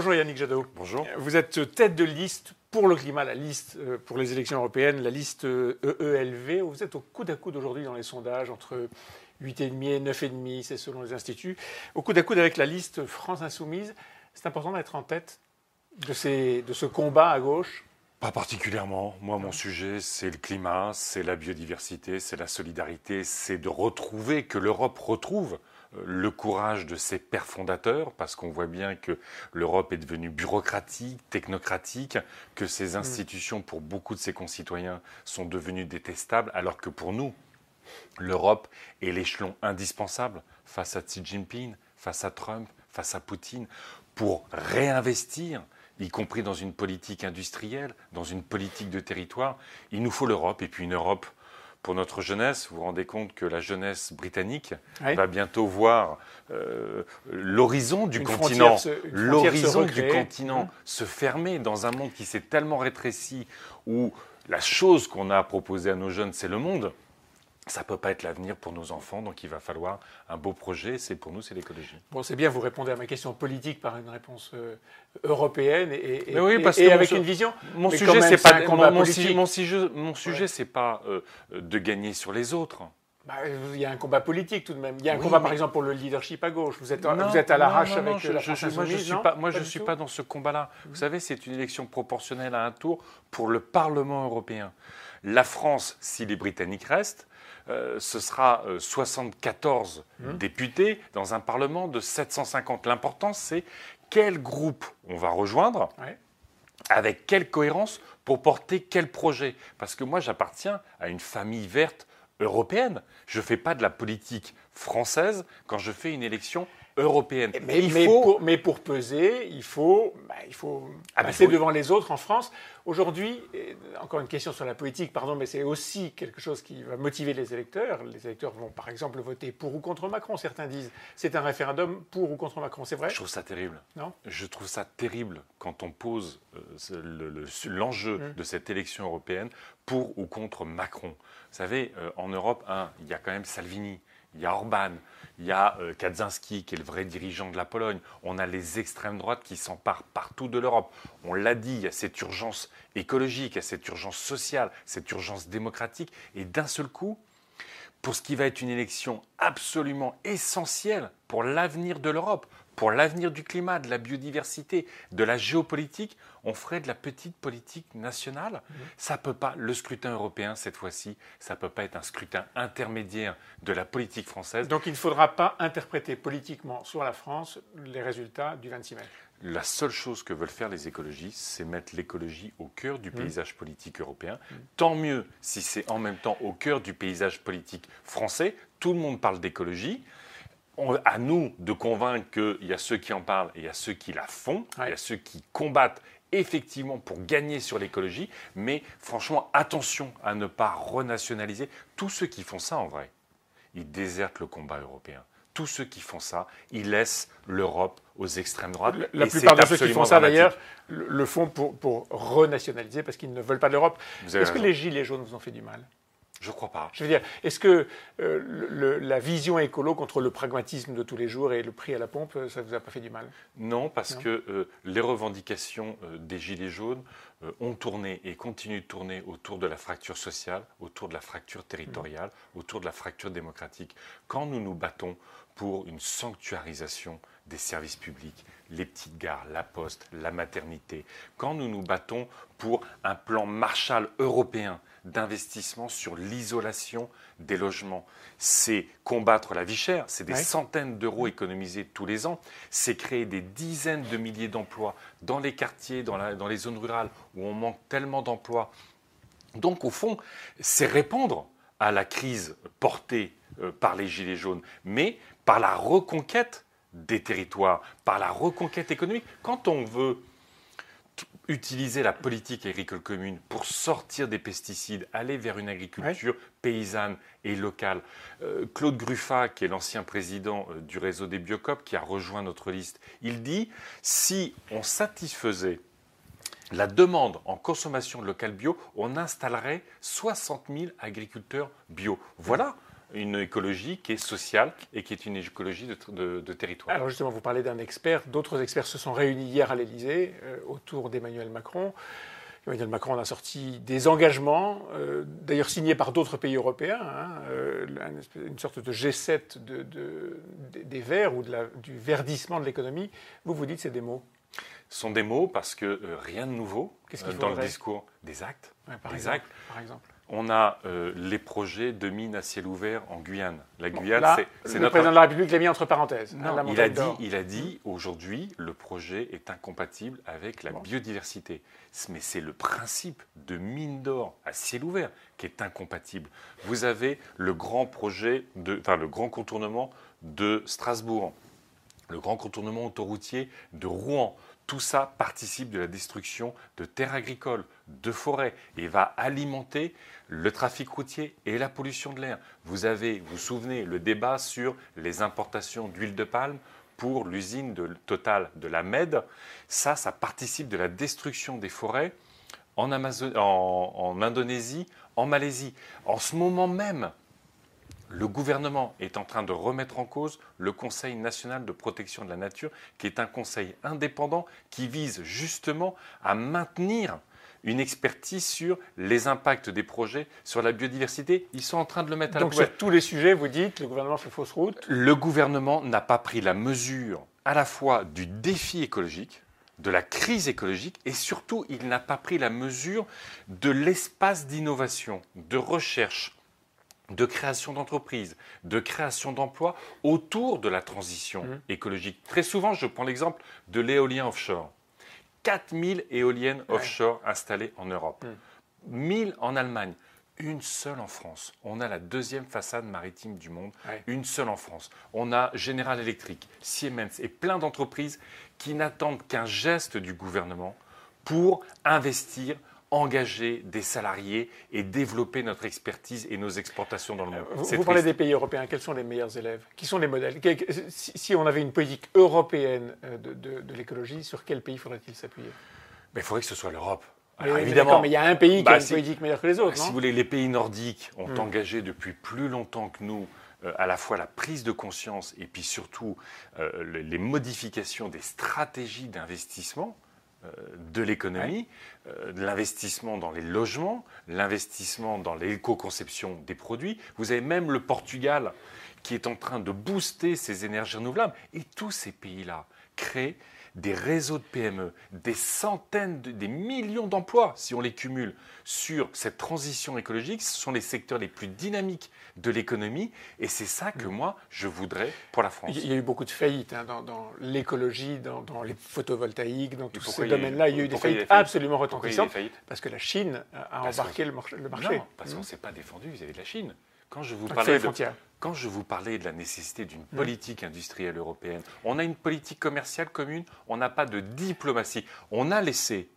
Bonjour Yannick Jadot. Bonjour. Vous êtes tête de liste pour le climat, la liste euh, pour les élections européennes, la liste EELV. E vous êtes au coude à coude aujourd'hui dans les sondages entre 8,5 et 9,5, c'est selon les instituts. Au coude à coude avec la liste France Insoumise. C'est important d'être en tête de, ces, de ce combat à gauche? Pas particulièrement. Moi, mon sujet, c'est le climat, c'est la biodiversité, c'est la solidarité, c'est de retrouver, que l'Europe retrouve euh, le courage de ses pères fondateurs, parce qu'on voit bien que l'Europe est devenue bureaucratique, technocratique, que ses mm. institutions, pour beaucoup de ses concitoyens, sont devenues détestables, alors que pour nous, l'Europe est l'échelon indispensable face à Xi Jinping, face à Trump, face à Poutine, pour réinvestir y compris dans une politique industrielle, dans une politique de territoire. Il nous faut l'Europe, et puis une Europe pour notre jeunesse. Vous vous rendez compte que la jeunesse britannique va bientôt voir euh, l'horizon du continent, l'horizon du continent mmh. se fermer dans un monde qui s'est tellement rétréci, où la chose qu'on a proposée à nos jeunes, c'est le monde ça ne peut pas être l'avenir pour nos enfants, donc il va falloir un beau projet. C'est pour nous, c'est l'écologie. Bon, c'est bien, vous répondez à ma question politique par une réponse euh, européenne et, oui, parce que avec une vision. Mon sujet, c'est pas mon, mon, sujet, mon sujet, c'est pas euh, de gagner sur les autres. Bah, il y a un combat politique tout de même. Il y a un combat, par exemple, pour le leadership à gauche. Vous êtes, vous êtes à l'arrache avec je, la je, Moi, je ne suis pas, moi, je suis pas dans ce combat-là. Vous savez, c'est une élection proportionnelle à un tour pour le Parlement européen. La France, si les Britanniques restent, euh, ce sera 74 euh, mmh. députés dans un Parlement de 750. L'important, c'est quel groupe on va rejoindre, avec quelle cohérence, pour porter quel projet. Parce que moi, j'appartiens à une famille verte européenne. Je fais pas de la politique française quand je fais une élection européenne. Mais, mais, pour, peser, il faut, bah, il faut ah, passer devant les autres en France. Aujourd'hui, encore une question sur la politique, pardon, mais c'est aussi quelque chose qui va motiver les électeurs. Les électeurs vont par exemple voter pour ou contre Macron. Certains disent c'est un référendum pour ou contre Macron. C'est vrai Je trouve ça terrible. Non Je trouve ça terrible quand on pose euh, l'enjeu hum. de cette élection européenne pour ou contre Macron. Vous savez, euh, en Europe, il y a quand même Salvini il y a Orban, il y a euh, Kaczynski qui est le vrai dirigeant de la Pologne, on a les extrêmes droites qui s'emparent partout de l'Europe. On l'a dit, il y a cette urgence écologique, il y a cette urgence sociale, cette urgence démocratique, et d'un seul coup, pour ce qui va être une élection absolument essentielle pour l'avenir de l'Europe, pour l'avenir du climat, de la biodiversité, de la géopolitique, on ferait de la petite politique nationale. Mhm. Ça peut pas, le scrutin européen cette fois-ci, ça peut pas être un scrutin intermédiaire de la politique française. Donc il ne faudra pas interpréter politiquement sur la France les résultats du 26 mai. La seule chose que veulent faire les écologistes, c'est mettre l'écologie au cœur du mhm. paysage politique européen. Mhm. Tant mieux si c'est en même temps au cœur du paysage politique français. Tout le monde parle d'écologie à nous de convaincre qu'il y a ceux qui en parlent et il y a ceux qui la font, il y a ceux qui combattent effectivement pour gagner sur l'écologie, mais franchement, attention à ne pas renationaliser. Tous ceux qui font ça, en vrai, ils désertent le combat européen. Tous ceux qui font ça, ils laissent l'Europe aux extrêmes droites. La, plupart de ceux qui font ça, d'ailleurs, le font pour, pour renationaliser parce qu'ils ne veulent pas de l'Europe. Est-ce que les gilets jaunes vous ont fait du mal? Je crois pas. Je veux dire, est-ce que euh, la vision écolo contre le pragmatisme de tous les jours et le prix à la pompe, ça ne vous a pas fait du mal? Non, parce que euh, les revendications euh, des Gilets jaunes ont tourné et continuent de tourner autour de la fracture sociale, autour de la fracture territoriale, mmh. autour de la fracture démocratique. Quand nous nous battons pour une sanctuarisation des services publics, les petites gares, la poste, la maternité, quand nous nous battons pour un plan Marshall européen d'investissement sur l'isolation des logements, c'est combattre la vie chère, c'est des centaines d'euros économisés tous les ans, c'est créer des dizaines de milliers d'emplois dans les quartiers, dans, dans les zones rurales où on manque tellement d'emplois. Donc au fond, c'est répondre à la crise portée euh, par les Gilets jaunes, mais par la reconquête des territoires, par la reconquête économique. Quand on veut utiliser la politique agricole commune pour sortir des pesticides, aller vers une agriculture paysanne et locale. Euh, Claude Gruffat, qui est l'ancien président euh, du réseau des Biocop, qui a rejoint notre liste, il dit si on satisfaisait la demande en consommation locale bio, on installerait 60 000 agriculteurs bio. Voilà une écologie qui est sociale et qui est une écologie de, de, territoire. Alors justement, vous parlez d'un expert. D'autres experts se sont réunis hier à l'Élysée euh, autour d'Emmanuel Macron. Emmanuel Macron a sorti des engagements, euh, d'ailleurs signés par d'autres pays européens, hein, euh, une sorte de G7 de, des Verts ou du verdissement de l'économie. Vous vous dites c'est des mots Ce sont des mots parce que rien de nouveau dans le discours. Des actes. par, des actes. par exemple on a euh, les projets de mines à ciel ouvert en Guyane. La Guyane, c'est le président de la République l'a mis entre parenthèses. Hein, il, a dit, il a dit aujourd'hui, le projet est incompatible avec la biodiversité. Mais c'est le principe de mine d'or à ciel ouvert qui est incompatible. Vous avez le grand projet, de, enfin le grand contournement de Strasbourg, le grand contournement autoroutier de Rouen. Tout ça participe de la destruction de terres agricoles, de forêts, et va alimenter le trafic routier et la pollution de l'air. Vous avez, vous vous souvenez, le débat sur les importations d'huile de palme pour l'usine de Total de la Med. Ça, ça participe de la destruction des forêts en, en Indonésie, en Malaisie. En ce moment même, le gouvernement est en train de remettre en cause le Conseil national de protection de la nature, qui est un conseil indépendant qui vise justement à maintenir une expertise sur les impacts des projets sur la biodiversité. Ils sont en train de le mettre à Donc sur tous les sujets, vous dites, le gouvernement fait fausse route Le gouvernement n'a pas pris la mesure à la fois du défi écologique, de la crise écologique et surtout, il n'a pas pris la mesure de l'espace d'innovation, de recherche, de création d'entreprises, de création d'emplois autour de la transition mmh. écologique. Très souvent, je prends l'exemple de l'éolien offshore. 4000 éoliennes offshore installées en Europe, 1000 mm. en Allemagne, une seule en France. On a la deuxième façade maritime du monde, une seule en France. On a General Electric, Siemens et plein d'entreprises qui n'attendent qu'un geste du gouvernement pour investir engager des salariés et développer notre expertise et nos exportations dans le monde. Vous, vous parlez des pays européens, quels sont les meilleurs élèves? Qui sont les modèles? Si, on avait une politique européenne euh, de, l'écologie, sur quel pays faudrait-il s'appuyer? Il faudrait que ce soit l'Europe. évidemment, mais il y a un pays qui a bah, une politique meilleure que les autres. Si vous voulez, les pays nordiques ont hmm. engagé depuis plus longtemps que nous euh, à la fois la prise de conscience et puis surtout euh, les modifications des stratégies d'investissement de l'économie, euh, de l'investissement dans les logements, l'investissement dans l'éco-conception des produits. Vous avez même le Portugal qui est en train de booster ses énergies renouvelables. Et tous ces pays-là créent des réseaux de PME, des centaines, des millions d'emplois, si on les cumule, sur cette transition écologique. Ce sont les secteurs les plus dynamiques de l'économie. Et c'est ça que mm. moi, je voudrais pour la France. Il y a eu beaucoup de faillites hein, dans, l'écologie, dans, les photovoltaïques, dans tous ces domaines-là. Il y a eu des faillites, absolument retentissantes. Parce que la Chine a embarqué le, marché. Non, parce qu'on ne s'est pas défendu vis-à-vis de la Chine. Quand je vous parlais de, quand je vous parlais de la nécessité d'une mm. politique industrielle européenne, on a une politique commerciale commune, on n'a pas de diplomatie. On a laissé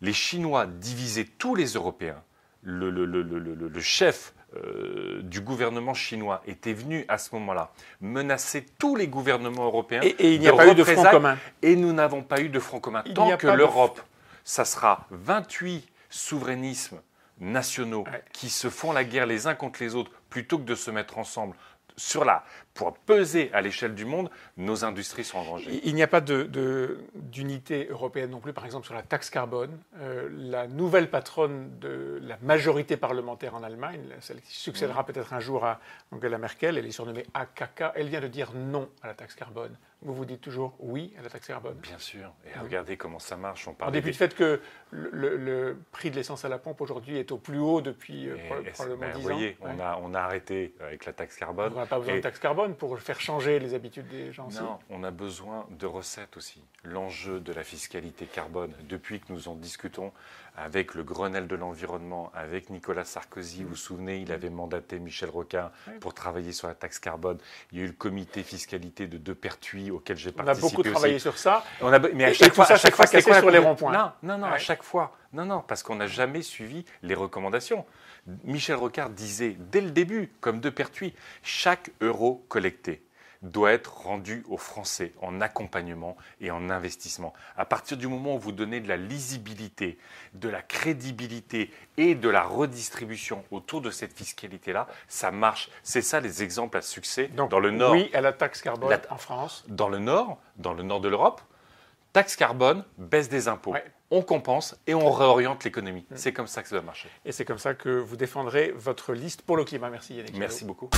les Chinois diviser tous les Européens. Le, chef euh, du gouvernement chinois était venu à ce moment-là menacer tous les gouvernements européens. Et, il n'y a pas eu de front commun. Et nous n'avons pas eu de front commun. Tant que l'Europe, ça sera 28 souverainismes nationaux qui se font la guerre les uns contre les autres plutôt que de se mettre ensemble sur la, pour peser à l'échelle du monde, nos industries sont en danger. Il n'y a pas d'unité de, européenne non plus, par exemple sur la taxe carbone. Euh, la nouvelle patronne de la majorité parlementaire en Allemagne, celle qui succédera peut-être un jour à Angela Merkel, elle est surnommée AKK, elle vient de dire non à la taxe carbone. Vous vous dites toujours oui à la taxe carbone? Bien sûr. Et regardez comment ça marche. On parle en dépit du fait que le, prix de l'essence à la pompe aujourd'hui est au plus haut depuis euh, probablement ben, 10 ans. Vous voyez, on, a, on a arrêté avec la taxe carbone. Pas besoin de taxe carbone pour faire changer les habitudes des gens Non, on a besoin de recettes aussi. L'enjeu de la fiscalité carbone, depuis que nous en discutons avec le Grenelle de l'environnement, avec Nicolas Sarkozy, vous vous souvenez, il avait mandaté Michel Rocard pour travailler sur la taxe carbone. Il y a eu le comité fiscalité de Depertuis auquel j'ai participé. On a beaucoup travaillé sur ça. On a, mais à chaque fois, à chaque, fois, c'est sur les ronds-points. Non, non, non, à chaque fois. Non, non, parce qu'on n'a jamais suivi les recommandations. Michel Rocard disait dès le début, comme Depertuis, chaque euro collecté doit être rendu aux Français en accompagnement et en investissement. À partir du moment où vous donnez de la lisibilité, de la crédibilité et de la redistribution autour de cette fiscalité-là, ça marche. C'est ça les exemples à succès dans le Nord. Oui, à la taxe carbone en France. Dans le Nord, dans le Nord de l'Europe, taxe carbone, baisse des impôts. On compense et on réoriente l'économie. Mm. C'est comme ça que ça va marcher. Et c'est comme ça que vous défendrez votre liste pour le climat. Merci Yannick. Merci beaucoup.